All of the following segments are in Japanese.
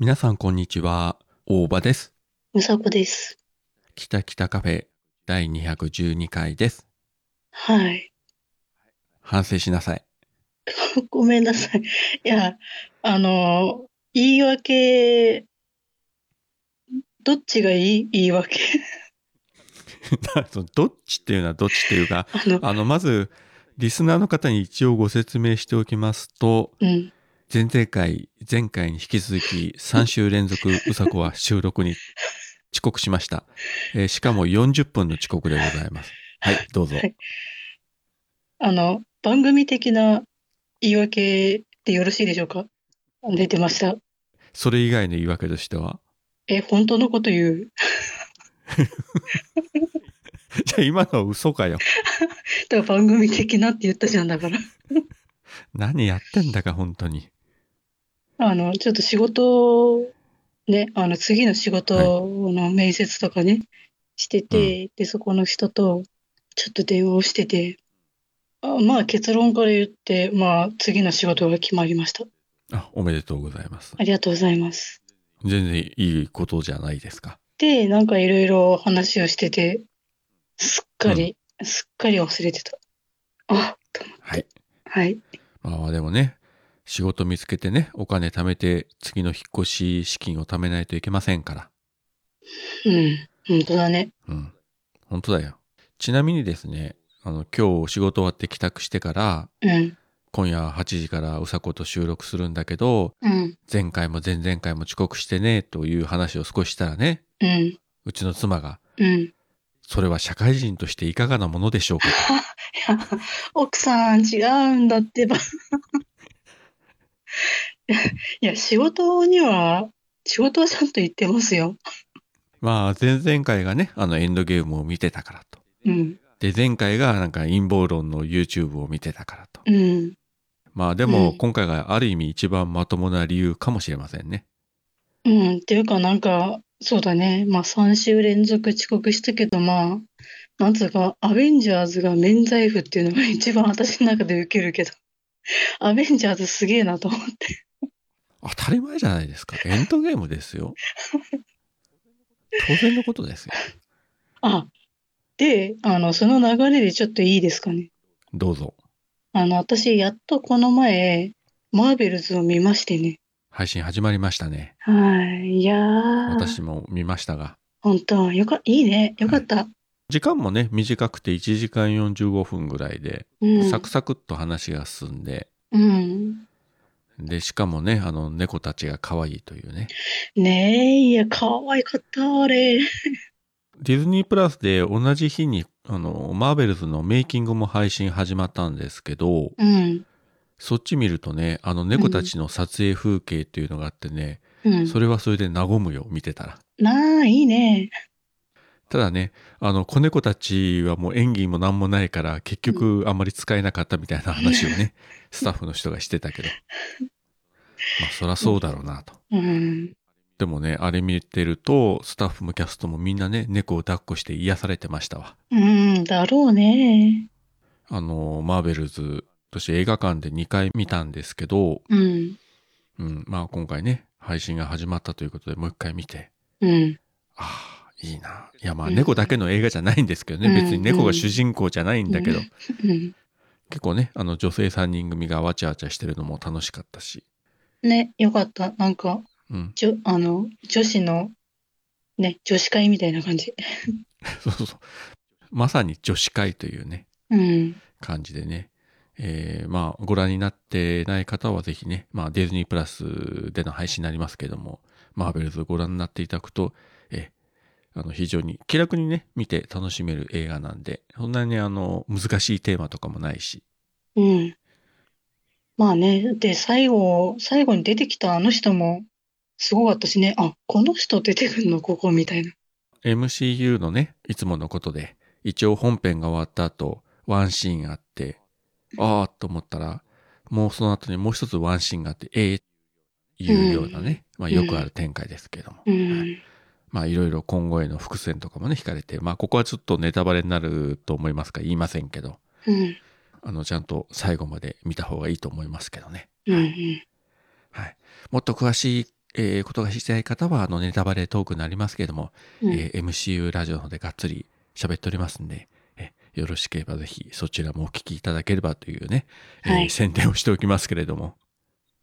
皆さんこんにちは。大場です。むさこです。北北カフェ第212回です。はい。反省しなさい。ごめんなさい。いや、あの、言い訳、どっちがいい？言い訳。どっちっていうのはどっちっていうか、あの、あの、まず、リスナーの方に一応ご説明しておきますと、うん。前々回、前回に引き続き3週連続うさこは収録に遅刻しました。えーしかも40分の遅刻でございます。はい、どうぞ。はいあの、番組的な言い訳でよろしいでしょうか？出てました。それ以外の言い訳としては？え、本当のこと言う？じゃあ今のは嘘かよ。だから番組的なって言ったじゃんだから。何やってんだか、本当に。あの、ちょっと仕事、ね、あの、次の仕事の面接とかね、してて、で、そこの人と、ちょっと電話をしてて、あまあ、結論から言って、まあ、次の仕事が決まりました。あ、おめでとうございます。ありがとうございます。全然いいことじゃないですか。で、なんかいろいろ話をしてて、すっかり、すっかり忘れてた。あ、と思ってはい。はい。まあでもね、仕事見つけてね、お金貯めて次の引っ越し資金を貯めないといけませんから。うん、本当だね。うん。本当だよ。ちなみにですね、あの、今日仕事終わって帰宅してから、うん、今夜8時からうさこと収録するんだけど、うん、前回も前々回も遅刻してね、という話を少ししたらね、うん、うちの妻が、うん。それは社会人としていかがなものでしょうか？奥さん違うんだってば。いや、仕事には、仕事はちゃんと言ってますよ。まあ、前々回がね、あのエンドゲームを見てたからと。うん、で、前回がなんか陰謀論の YouTube を見てたからと。うん。まあでもうん今回がある意味一番まともな理由かもしれませんね。うん、っていうかなんか、そうだね。まあ3週連続遅刻したけど、まあ、なんつうか、アベンジャーズが免罪符っていうのが一番私の中で受けるけど、アベンジャーズすげえなと思って。当たり前じゃないですか。エンドゲームですよ。当然のことですよ。あ、で、あの、その流れでちょっといいですかね。どうぞ。あの、私、やっとこの前、マーベルズを見ましてね。配信始まりましたね。はい。いやー、私も見ましたが。本当よか、いいね。よかった。時間もね、短くて1時間45分ぐらいで、うん。サクサクっと話が進んで、うん。で、しかもね、あの、猫たちが可愛いというね。ねえ、いや、可愛かった、あれ。ディズニープラスで同じ日に、あの、マーベルズのメイキングも配信始まったんですけど、うん。そっち見るとね、あの猫たちの撮影風景っていうのがあってね、うん。それはそれで和むよ、見てたら。なあ、いいね。ただね、あの、子猫たちはもう演技も何もないから、結局あんまり使えなかったみたいな話をね、スタッフの人がしてたけど。まあ、そらそうだろうなと。うん。でもね、あれ見てると、スタッフもキャストもみんなね、猫を抱っこして癒されてましたわ。うん、だろうね。あの、マーベルズ、私映画館で2回見たんですけど、うん。うん、まあ今回ね、配信が始まったということでもう一回見て、うん。ああ、いいな。いやまあうん猫だけの映画じゃないんですけどね、うん別に猫が主人公じゃないんだけど、うん。結構ね、あの女性3人組がわちゃわちゃしてるのも楽しかったし、ね、よかった。なんか、うん、じょ、あの、女子の、ね、女子会みたいな感じ。そうそうそう。まさに女子会というね、うん。感じでね、えーまあご覧になってない方はぜひね、まあディズニープラスでの配信になりますけども、マーベルズご覧になっていただくと、えーあの非常に気楽にね、見て楽しめる映画なんで、そんなにあの難しいテーマとかもないし、うん。まあね、で、最後、最後に出てきたあの人も、すごかったしね、あ、この人出てくんの、ここ、みたいな。MCU のね、いつものことで、一応本編が終わった後、ワンシーンあって、あーと思ったら、もうその後にもう一つワンシーンがあって、えー、いうようなね、まあよくある展開ですけども。うん。まあいろいろ今後への伏線とかもね、引かれて、まあここはちょっとネタバレになると思いますから言いませんけど、うん。あの、ちゃんと最後まで見た方がいいと思いますけどね。うん。うん。はい。もっと詳しえーことがしたい方は、あの、ネタバレトークになりますけれども、うんえー MCU ラジオの方でがっつり喋っておりますんで、えよろしければぜひそちらもお聞きいただければというね、えーはい宣伝をしておきますけれども。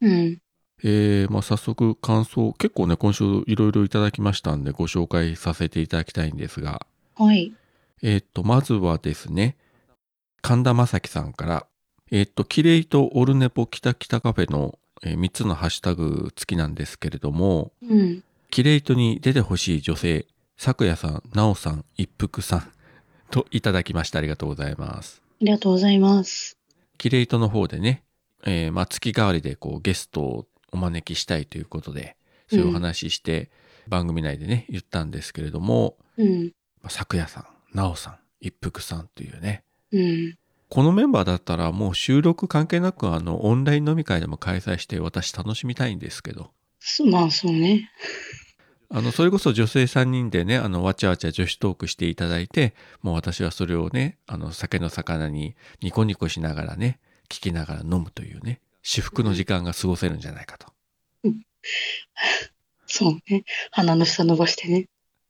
うん。えーまあ、早速感想、結構ね、今週いろいろいただきましたんで、ご紹介させていただきたいんですが、はい。えっ、と、まずはですね、神田正輝さんから、えっ、と、キレイとオルネポキタキタカフェの、え3つのハッシュタグ付きなんですけれども、うん。キレイトに出てほしい女性、咲夜さん、なおさん、一服さんといただきました。ありがとうございます。ありがとうございます。キレイトの方でね、えーまあ、月替わりでこうゲストをお招きしたいということで、そういうお話しして、番組内でね、言ったんですけれども、うん。まあ咲夜さん、なおさん、一服さんというね、うん。このメンバーだったらもう収録関係なくあのオンライン飲み会でも開催して私楽しみたいんですけど、そまあ、そうね。あの、それこそ女性3人でね、あの、わちゃわちゃ女子トークしていただいて、もう私はそれをね、あの、酒の魚にニコニコしながらね、聞きながら飲むというね、至福の時間が過ごせるんじゃないかと。そうね。鼻の下伸ばしてね。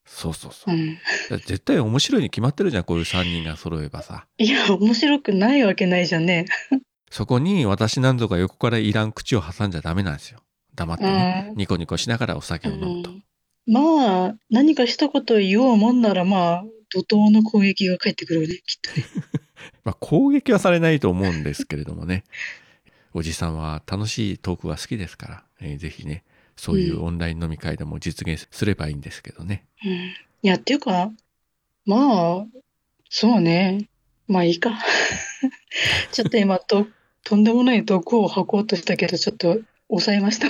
そうそうそうう。ん。絶対面白いに決まってるじゃん、こういう3人が揃えばさ。いや、面白くないわけないじゃんね。そこに私なんぞが横からいらん口を挟んじゃダメなんですよ。黙ってね。うんニコニコしながらお酒を飲むと。うんまあ、何か一言言おうもんなら、まあ、怒涛の攻撃が返ってくるよね、きっとね。まあ、攻撃はされないと思うんですけれどもね。おじさんは楽しいトークが好きですから、えーぜひね、そういうオンライン飲み会でも実現すればいいんですけどね。うん。いや、っていうか、まあ、そうね。まあいいか。ちょっと今と、とんでもない毒を吐こうとしたけど、ちょっと抑えました。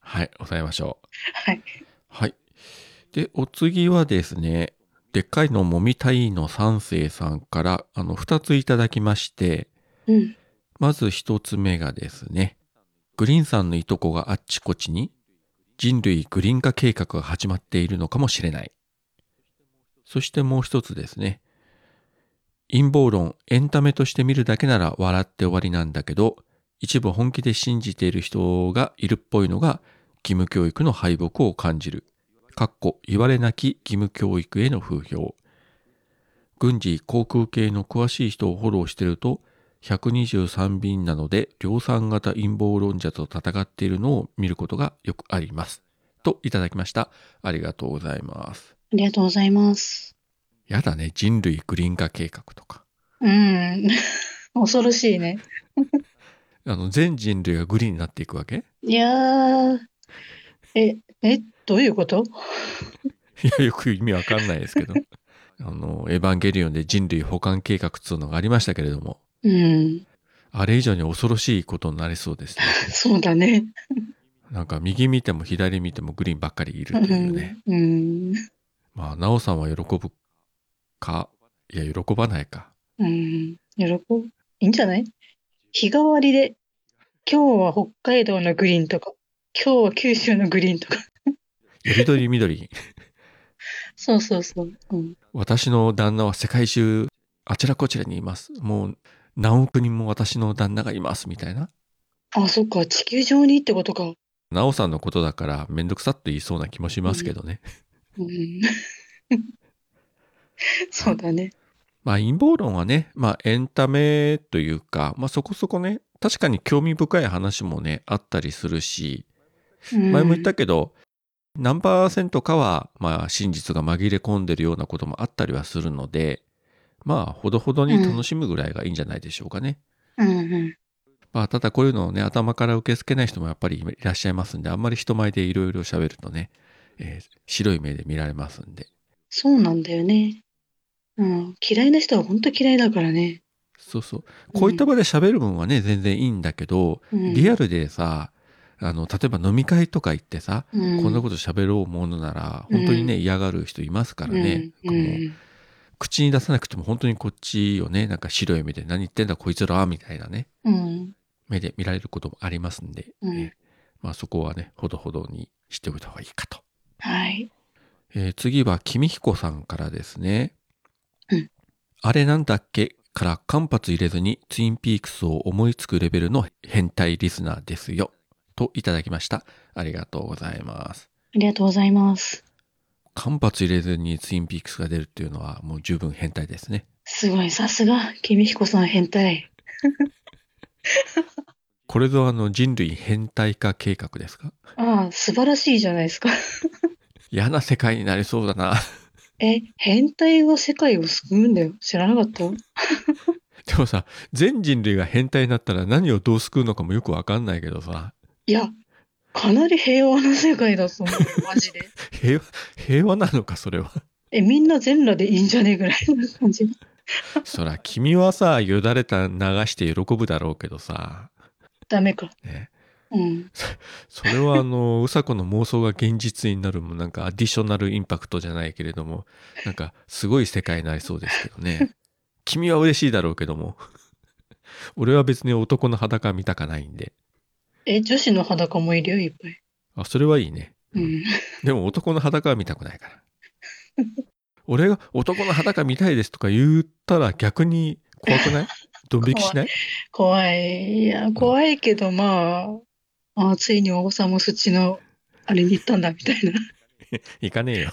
はい、抑えましょう。はい。はい。で、お次はですね、でっかいのもみたいの三世さんから、あの、二ついただきまして、うん。まず一つ目がですね、グリーンさんのいとこがあっちこっちに人類グリーン化計画が始まっているのかもしれない。そしてもう一つですね、陰謀論、エンタメとして見るだけなら笑って終わりなんだけど、一部本気で信じている人がいるっぽいのが義務教育の敗北を感じる。かっこ言われなき義務教育への風評。軍事航空系の詳しい人をフォローしてると123便なので量産型陰謀論者と戦っているのを見ることがよくあります。といただきました。ありがとうございます。ありがとうございます。やだね、人類グリーン化計画とか。うん。恐ろしいね。あの、全人類がグリーンになっていくわけ？いやー、え、え、どういうこと？いや、よく意味わかんないですけど。あの、エヴァンゲリオンで人類保管計画っつうのがありましたけれども、うん。あれ以上に恐ろしいことになりそうですね。そうだね。なんか右見ても左見てもグリーンばっかりいるうというね。ん。うん。まあ、なおさんは喜ぶか、いや、喜ばないか。うん。喜ぶ。いいんじゃない？日替わりで、今日は北海道のグリーンとか、今日は九州のグリーンとか。よりどり緑。そうそうそう。うん。私の旦那は世界中、あちらこちらにいます。もう、何億人も私の旦那がいます、みたいな。あ、そっか。地球上にってことか。なおさんのことだから、めんどくさっと言いそうな気もしますけどね。うん。そうだね。まあ、陰謀論はね、まあ、エンタメというか、まあ、そこそこね、確かに興味深い話もね、あったりするし、うん前も言ったけど、何パーセントかは、まあ、真実が紛れ込んでるようなこともあったりはするので、まあ、ほどほどに楽しむぐらいがいいんじゃないでしょうかね。うんうん。まあ、ただこういうのをね、頭から受け付けない人もやっぱりいらっしゃいますんで、あんまり人前でいろいろ喋るとね、えー白い目で見られますんで。そうなんだよね。うん。嫌いな人は本当嫌いだからね。そうそう。こういった場で喋る分はね、全然いいんだけど、うんリアルでさ、あの、例えば飲み会とか行ってさ、うんこんなこと喋ろうものなら、本当にね、嫌がる人いますからね。うん口に出さなくても本当にこっちをね、なんか白い目で何言ってんだこいつらみたいなね、うん。目で見られることもありますんで、うんえーまあそこはね、ほどほどにしておいた方がいいかと。はい。えー次は、君彦さんからですね。うんあれなんだっけから間髪入れずにツインピークスを思いつくレベルの変態リスナーですよ。といただきました。ありがとうございます。ありがとうございます。間髪入れずにツインピークスが出るっていうのはもう十分変態ですね。すごい、さすが、君彦さん変態。これぞあの人類変態化計画ですか？ああ、素晴らしいじゃないですか。嫌な世界になりそうだな。え、変態は世界を救うんだよ。知らなかった？でもさ、全人類が変態になったら何をどう救うのかもよくわかんないけどさ、いや、かなり平和な世界だと思うよ、マジで。平和、平和なのか、それは。え、みんな全裸でいいんじゃねえぐらいな感じ。そら、君はさ、よだれた流して喜ぶだろうけどさ、ダメか。ね、うん。それはあの、うさこの妄想が現実になるもなんかアディショナルインパクトじゃないけれども、なんかすごい世界になりそうですけどね。君は嬉しいだろうけども。俺は別に男の裸見たかないんで。え、女子の裸もいるよ、いっぱい。あ、それはいいね。うん。でも男の裸は見たくないから。俺が男の裸見たいですとか言ったら逆に怖くない？ドン引きしない？怖い。いや、怖いけど、まあ、あついにおばさんもそっちの、あれに行ったんだ、みたいな。行かねえよ。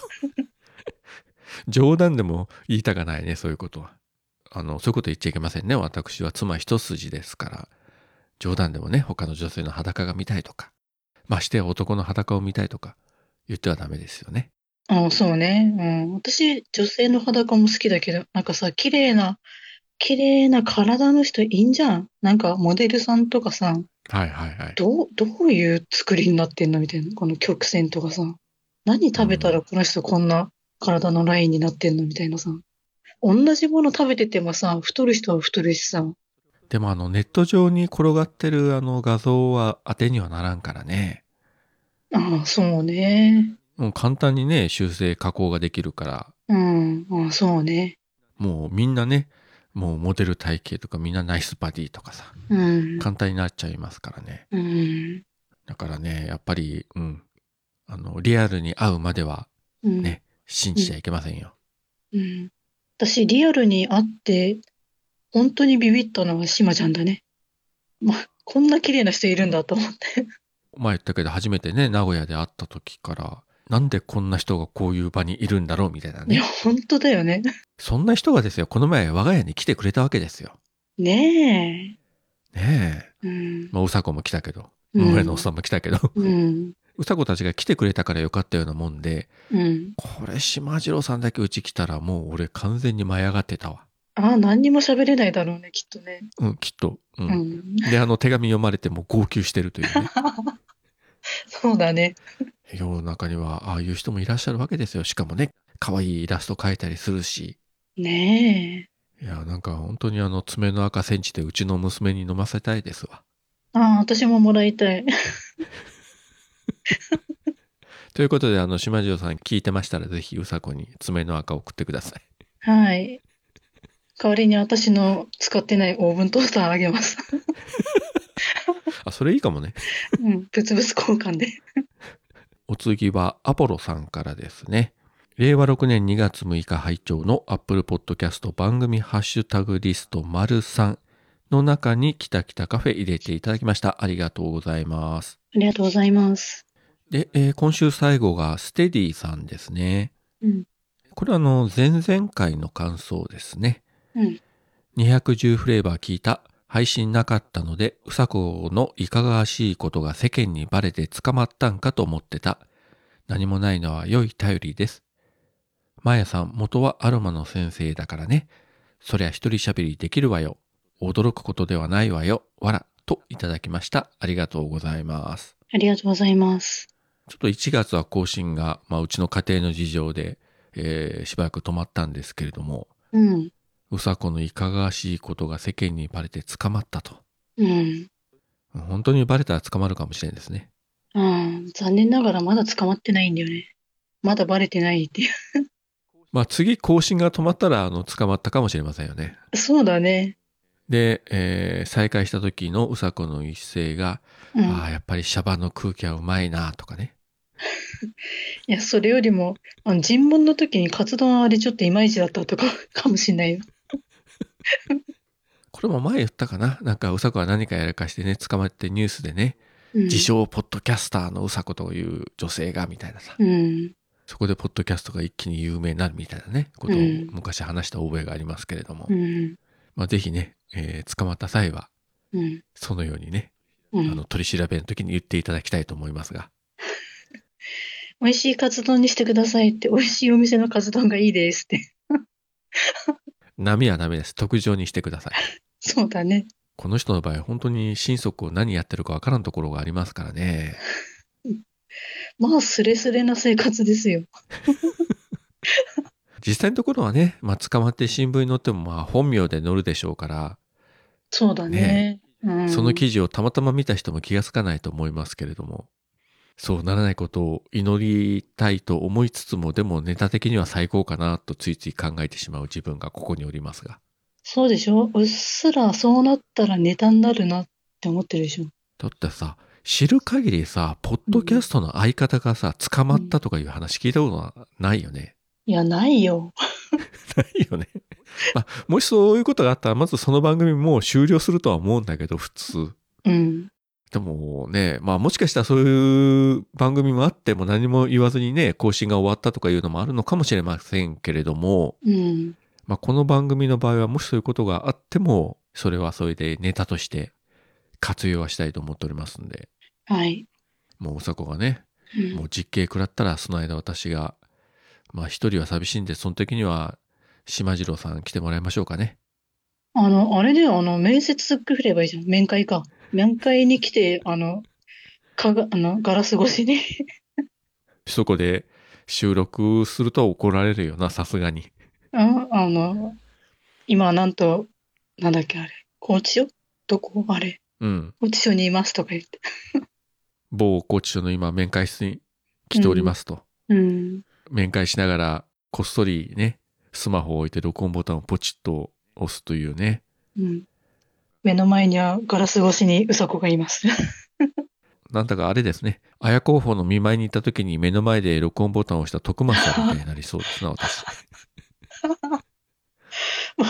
冗談でも言いたかないね、そういうことは。あの、そういうこと言っちゃいけませんね。私は妻一筋ですから。冗談でもね、他の女性の裸が見たいとか、ましてや男の裸を見たいとか言ってはダメですよね。あそうね。うん。私、女性の裸も好きだけど、なんかさ、綺麗な、綺麗な体の人いいんじゃん？なんか、モデルさんとかさ、はいはいはい。どう、どういう作りになってんのみたいな。この曲線とかさ。何食べたらこの人こんな体のラインになってんのみたいなさ。同じもの食べててもさ、太る人は太るしさ。でもあのネット上に転がってるあの画像は当てにはならんからね。ああ、そうね。もう簡単にね、修正加工ができるから、うん。ああ、そうね。もうみんなね、もうモデル体型とかみんなナイスバディとかさ、うん。簡単になっちゃいますからね。うん。だからね、やっぱり、うん。あの、リアルに会うまではうん。ね、信じちゃいけませんよ。うん。私、リアルに会って、本当にビビったのは島ちゃんだね。ま、こんな綺麗な人いるんだと思って。前言ったけど、初めてね、名古屋で会った時から、なんでこんな人がこういう場にいるんだろうみたいないや、ね。本当だよね。そんな人がですよ、この前我が家に来てくれたわけですよ。ねねえ。うんえ。。まあ、うさこも来たけど、うん上のおっさんも来たけど、うん。うさこたちが来てくれたからよかったようなもんで、うん。これ島次郎さんだけうち来たらもう俺完全に舞い上がってたわ。ああ、何にも喋れないだろうね、きっとね。うん、きっと。う。うんん。で、あの手紙読まれても号泣してるというね。そうだね。世の中にはああいう人もいらっしゃるわけですよ。しかもね、可愛いイラスト描いたりするし。ねえ。いや、なんか本当にあの爪の赤センチでうちの娘に飲ませたいですわ。ああ、私ももらいたい。ということで、あの、島次郎さん聞いてましたら、ぜひうさこに爪の赤を送ってください。はい。代わりに私の使ってないオーブントースターあげます。あ、それいいかもね。うん。物々交換で。お次はアポロさんからですね。令和6年2月6日拝聴の Apple Podcast 番組ハッシュタグリスト丸3の中にきたきたカフェ入れていただきました。ありがとうございます。ありがとうございます。で、えー今週最後がステディさんですね。うん。これはあの前々回の感想ですね。うん。210フレーバー聞いた配信なかったのでうさこのいかがわしいことが世間にバレて捕まったんかと思ってた。何もないのは良い頼りです。マヤさん元はアロマの先生だからね。そりゃ一人喋りできるわよ。驚くことではないわよ。わらといただきました。ありがとうございます。ありがとうございます。ちょっと1月は更新が、まあ、うちの家庭の事情で、えーしばらく止まったんですけれども。うん。うさこのいかがわしいことが世間にバレて捕まったと。うん。本当にバレたら捕まるかもしれないですね。ああ、残念ながらまだ捕まってないんだよね。まだバレてないってい まあ次更新が止まったらあの捕まったかもしれませんよね。う。そうだね。で、えー再開した時のうさこの一声が、うん。ああ、やっぱりシャバの空気はうまいなとかね。いや、それよりも、あの、尋問の時にカツ丼あれちょっといまいちだったとか、かもしんないよ。これも前言ったかな？なんかうさこは何かやらかしてね、捕まってニュースでね、うん自称ポッドキャスターのうさこという女性がみたいなさ、うん。そこでポッドキャストが一気に有名になるみたいなね、ことをうん昔話した覚えがありますけれども、うん。まあぜひね、えー捕まった際は、うん。そのようにね、うん。あの、取り調べの時に言っていただきたいと思いますが、美味しいカツ丼にしてくださいって、美味しいお店のカツ丼がいいですって。波はダメです。特上にしてください。そうだね。この人の場合、本当に心底何やってるかわからんところがありますからね。まあ、スレスレな生活ですよ。実際のところはね、まあ、捕まって新聞に載っても、まあ、本名で載るでしょうから、そうだね。うん。その記事をたまたま見た人も気がつかないと思いますけれども、そうならないことを祈りたいと思いつつも、でもネタ的には最高かなとついつい考えてしまう自分がここにおりますが。そうでしょ？うっすらそうなったらネタになるなって思ってるでしょ。だってさ、知る限りさ、ポッドキャストの相方がさ、捕まったとかいう話聞いたことはないよね？いや、ないよ。ないよね。まあ、もしそういうことがあったら、まずその番組もう終了するとは思うんだけど、普通。うん。でもね、まあもしかしたらそういう番組もあっても何も言わずにね、更新が終わったとかいうのもあるのかもしれませんけれども、うん。まあこの番組の場合はもしそういうことがあっても、それはそれでネタとして活用はしたいと思っておりますんで、はい。もううさこがね、うんもう実刑食らったらその間私が、まあ一人は寂しいんで、その時には島次郎さん来てもらいましょうかね。あの、あれだよ、あの、面接くればいいじゃん。面会か。面会に来て、あの、かが、あの、ガラス越しに？そこで収録すると怒られるよな、さすがに。あ、あの、今、なんと、なんだっけ、あれ。高知署？どこ？あれ。うん。高知署にいますとか言って。某拘置所の今面会室に来ておりますと。うん。面会しながらこっそりね、スマホを置いて録音ボタンをポチッと押すというね。うん。目の前にはガラス越しにうさこがいます。なんだかあれですね。綾候補の見舞いに行った時に目の前で録音ボタンを押した徳松さんみたいになりそうですな、私。も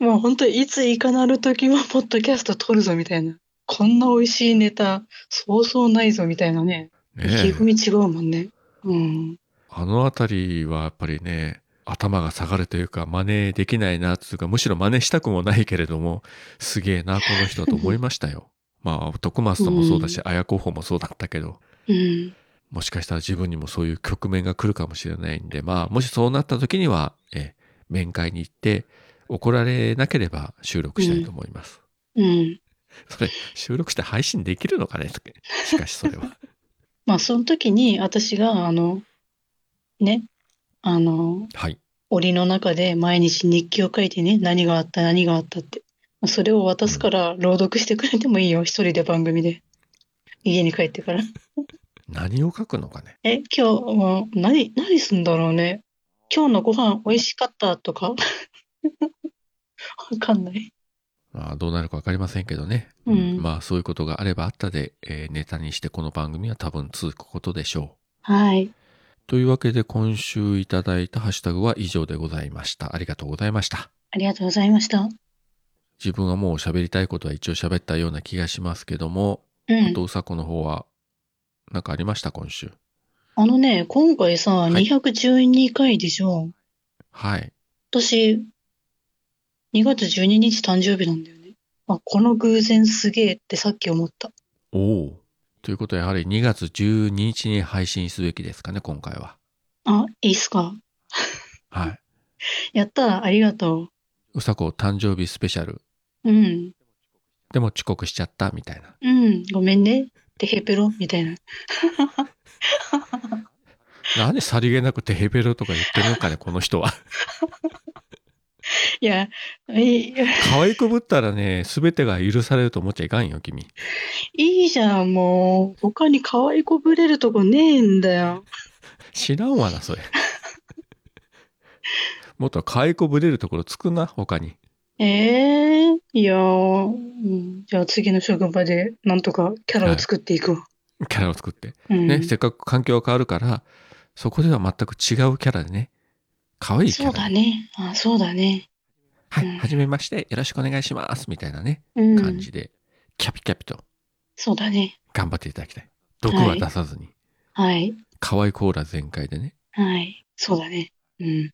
う、もう本当いついかなる時もポッドキャスト撮るぞみたいな。こんな美味しいネタ、そうそうないぞみたいなね。ね意気え込み違うもんね。うん。あのあたりはやっぱりね、頭が下がるというか真似できないなっていうか、むしろ真似したくもないけれども、すげえな、この人と思いましたよ。まあ、徳松ともそうだし、綾候補もそうだったけど、うん。もしかしたら自分にもそういう局面が来るかもしれないんで、まあ、もしそうなった時には、え、面会に行って、怒られなければ収録したいと思います。うん。それ、収録して配信できるのかね？しかしそれは。まあ、その時に私が、あの、ね、あの、はい。檻の中で毎日日記を書いてね、何があった、何があったって。まあそれを渡すから朗読してくれてもいいよ、一人で番組で。家に帰ってから。何を書くのかねえ、今日、もう何、何すんだろうね。今日のご飯美味しかったとか？わかんない。まあ、どうなるかわかりませんけどね。うんまあ、そういうことがあればあったで、えーネタにしてこの番組は多分続くことでしょう。はい。というわけで今週いただいたハッシュタグは以上でございました。ありがとうございました。ありがとうございました。自分はもう喋りたいことは一応喋ったような気がしますけども、うんあと、。うさこの方は、なんかありました今週？あのね、今回さ、い212回でしょ。はい。私、2月12日誕生日なんだよね。あ、この偶然すげえってさっき思った。おお。ということはやはり2月12日に配信すべきですかね、今回は。あ、いいっすか？はい。やった、ありがとうさこ誕生日スペシャル。う。うん。でも遅刻しちゃったみたいな。うん、ごめんね。てへぺろみたいな。なんでさりげなくテヘペロとか言ってるのかね、この人は。いや、い可愛くぶったらね、すべてが許されると思っちゃいかんよ、君。いいじゃん、もう。他に可愛いこぶれるとこねえんだよ。知らんわな、それ。もっと可愛くぶれるところつくな、他に。ええいやー、うん、じゃあ次の職場でなんとかキャラを作っていくわ。キャラを作って。うん。ね、せっかく環境が変わるから、そこでは全く違うキャラでね、可愛いキャそう。だね。あ、そうだね。はい、うんはじめまして、よろしくお願いします、みたいなね、うん。感じで、キャピキャピとそうだね。頑張っていただきたい。毒は出さずに。はい。可愛いコーラ全開でね。はい。そうだね。うん。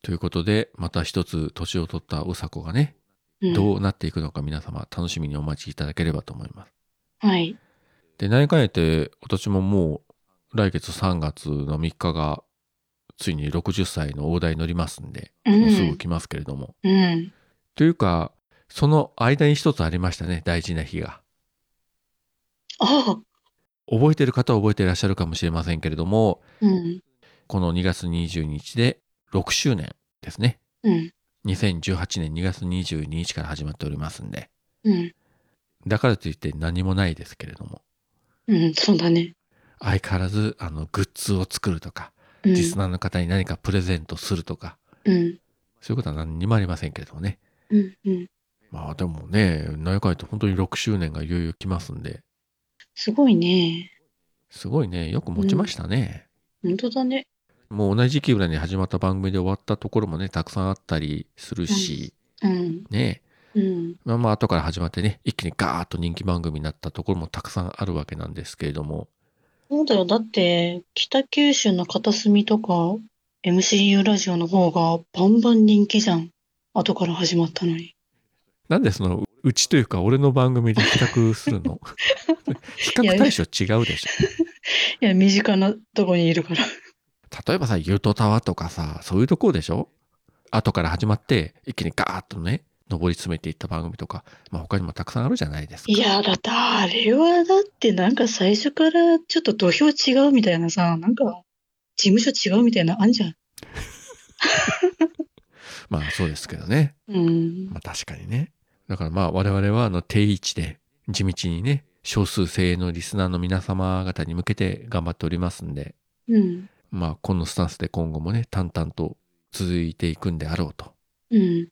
ということで、また一つ年を取ったうさこがね、うん、どうなっていくのか皆様楽しみにお待ちいただければと思います。はい。で、何回って、私ももう来月3月の3日が、ついに60歳の大台に乗りますんで、うんもうすぐ来ますけれども。うん。というか、その間に一つありましたね、大事な日が。覚えてる方は覚えていらっしゃるかもしれませんけれども、うん。この2月22日で6周年ですね。うん。2018年2月22日から始まっておりますんで。うん。だからといって何もないですけれども、うん。そうだね。相変わらず、あの、グッズを作るとか、うん。リスナーの方に何かプレゼントするとか、うん。そういうことは何にもありませんけれどもね。うん。うん。まあでもね、何やかんやって本当に6周年がいよいよ来ますんで、すごいね。すごいね、よく持ちましたね。本当だね。もう同じ時期ぐらいに始まった番組で終わったところもね、たくさんあったりするし、うん。ね、うん。まあまあ後から始まってね、一気にガーッと人気番組になったところもたくさんあるわけなんですけれども、そうだよ。だって、北九州の片隅とか、MCU ラジオの方がバンバン人気じゃん。後から始まったのに。なんでその、うちというか俺の番組で比較するの？比較対象違うでしょ。いや、身近なとこにいるから。例えばさ、ユートタワーとかさ、そういうところでしょ？後から始まって、一気にガーッとね、上り詰めていった番組とか、まあ他にもたくさんあるじゃないですか。いや、だってあれはだってなんか最初からちょっと土俵違うみたいなさ、なんか事務所違うみたいなあんじゃん。まあそうですけどね。うん。まあ確かにね。だからまあ我々はあの定位置で地道にね、少数精鋭のリスナーの皆様方に向けて頑張っておりますんで、うん。まあこのスタンスで今後もね、淡々と続いていくんであろうと。うん。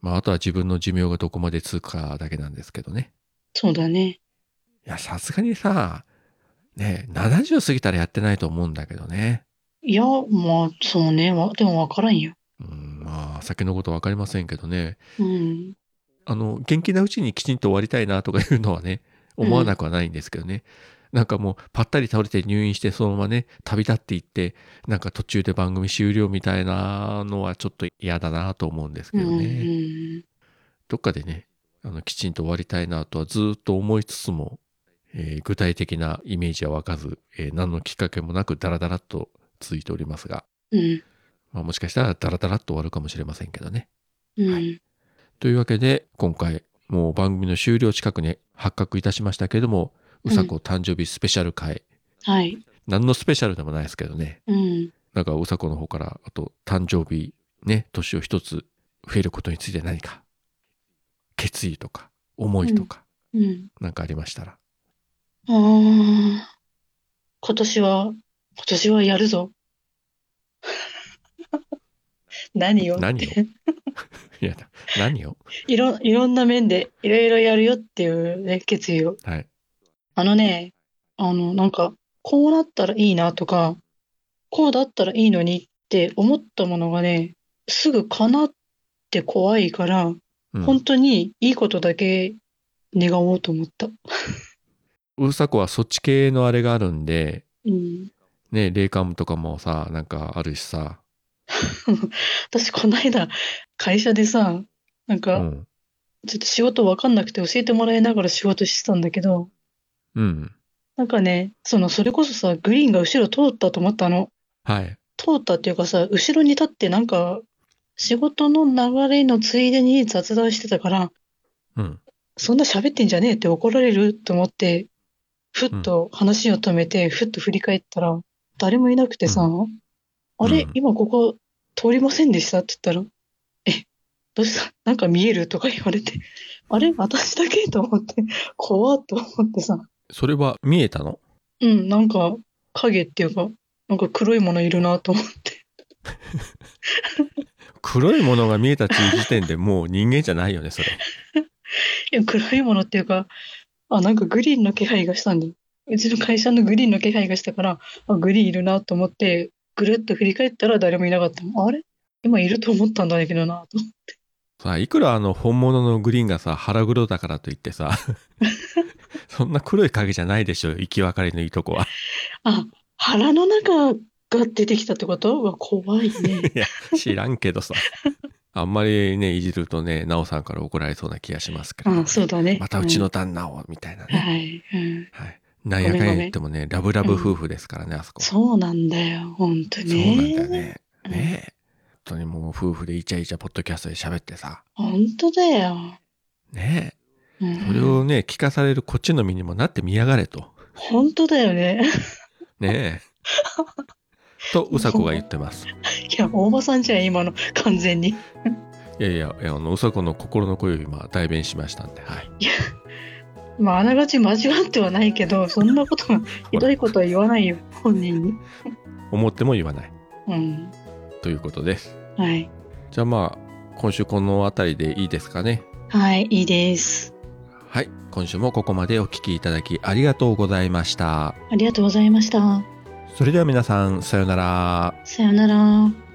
まああとは自分の寿命がどこまで続くかだけなんですけどね。そうだね。いや、さすがにさ、ね、70過ぎたらやってないと思うんだけどね。いや、まあ、そうね。わでもわからんよ。うん、まあ、先のことわかりませんけどね。うん。あの、元気なうちにきちんと終わりたいなとかいうのはね、思わなくはないんですけどね。なんかもう、ぱったり倒れて入院して、そのままね、旅立っていって、なんか途中で番組終了みたいなのはちょっと嫌だなと思うんですけどね。ん。どっかでね、あの、きちんと終わりたいなとはずっと思いつつも、えー具体的なイメージは湧かず、えー何のきっかけもなくダラダラっと続いておりますが、うん。まあ、もしかしたらダラダラっと終わるかもしれませんけどね。うん。はというわけで、今回、もう番組の終了近くに発覚いたしましたけれども、うさこ誕生日スペシャル回、はい。何のスペシャルでもないですけどね、うん。なんかうさこの方から、あと誕生日、ね、年を一つ増えることについて何か、決意とか、思いとか、うん。なんかありましたら。ああ。今年は、今年はやるぞ。何を？何を？いや、何を？いろ、いろんな面でいろいろやるよっていうね、決意を。はい。あのね、あの、なんか、こうなったらいいなとか、こうだったらいいのにって思ったものがね、すぐ叶って怖いから、うん本当にいいことだけ願おうと思った。うさこはそっち系のあれがあるんで、うん。ね、霊感とかもさ、なんかあるしさ、私、この間、会社でさ、なんうか、ん。ちょっと仕事わかんなくて教えてもらいながら仕事してたんだけど、うん。なんかね、その、それこそさ、グリーンが後ろ通ったと思ったの。はい。通ったっていうかさ、後ろに立ってなんか、仕事の流れのついでに雑談してたから、うん。そそんな喋ってんじゃねえって怒られると思って、ふっと話を止めて、ふっと振り返ったら、誰もいなくてさ、あれうん今ここ通りませんでした？って言ったら、え、どうした？なんか見える？とか言われて、あれ？私だけ？と思って、怖っと思ってさ、それは見えたの？うん、なんか影っていうか、なんか黒いものいるなと思って。黒いものが見えたっていう時点で もう人間じゃないよね、それ。いや、黒いものっていうか、あ、なんかグリーンの気配がしたんだよ。うちの会社のグリーンの気配がしたから、あ、グリーンいるなと思って、ぐるっと振り返ったら誰もいなかったの。あれ？今いると思ったんだけどなと。さあ、いくらあの本物のグリーンがさ、腹黒だからといってさ、そんな黒い影じゃないでしょ、生き別れのいいとこは。あ、腹の中が出てきたってこと？は怖いね。いや、知らんけどさ。あんまりね、いじるとね、なおさんから怒られそうな気がしますから、あ、そうだね。またうちの旦那を、みたいなうん。ね。はい。うん。はい。なんやかんや言ってもね、ラブラブ夫婦ですからね、あそこ。そうなんだよ。本当そうなんだよね。ね。ねえ。本当にもう夫婦でイチャイチャポッドキャストで喋ってさ。本当だよ。ねそれん。をね、聞かされるこっちの身にもなってみやがれと。本当だよね。ねえ。と、うさこが言ってます。いや、大場さんじゃん、今の、完全に。いやいや、いやあの、うさこの心の声を今、代弁しましたんで、はい。まあ、あながち間違ってはないけど、そんなことは、ひどいことは言わないよ、本人に。思っても言わない。うん。ということです。はい。じゃあまあ、今週この辺りでいいですかね。はい、いいです。はい。今週もここまでお聞きいただきありがとうございました。ありがとうございました。それでは皆さん、さようなら。さよなら。